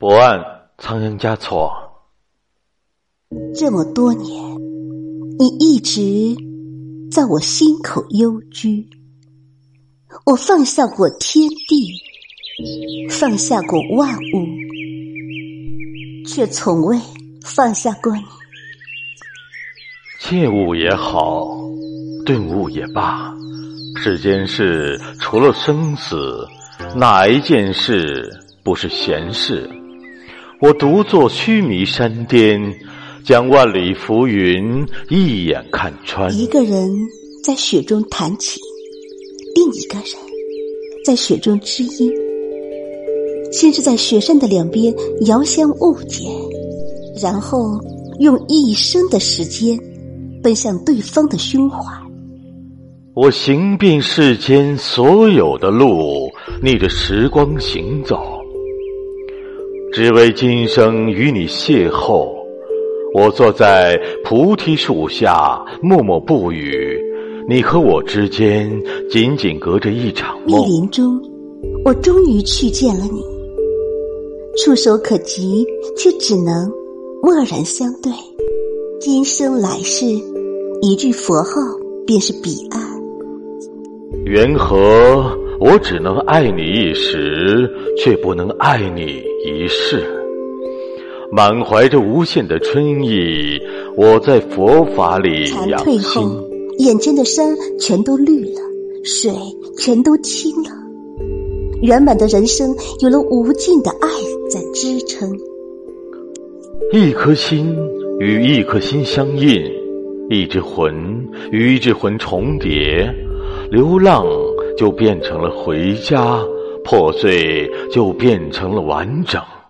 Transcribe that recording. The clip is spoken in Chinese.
博案，仓央嘉措。这么多年，你一直在我心口幽居。我放下过天地，放下过万物，却从未放下过你。切悟也好，顿悟也罢，世间事除了生死，哪一件事不是闲事？我独坐须弥山巅，将万里浮云一眼看穿。一个人在雪中弹琴，另一个人在雪中知音，先是在雪山的两边遥相误解，然后用一生的时间奔向对方的胸怀。我行遍世间所有的路，逆着时光行走。只为今生与你邂逅，我坐在菩提树下默默不语。你和我之间仅仅隔着一场梦。密林中，我终于去见了你，触手可及，却只能默然相对。今生来世，一句佛号便是彼岸。缘何？我只能爱你一时，却不能爱你一世。满怀着无限的春意，我在佛法里养心。后，眼前的山全都绿了，水全都清了。圆满的人生有了无尽的爱在支撑。一颗心与一颗心相印，一只魂与一只魂重叠，流浪。就变成了回家，破碎就变成了完整。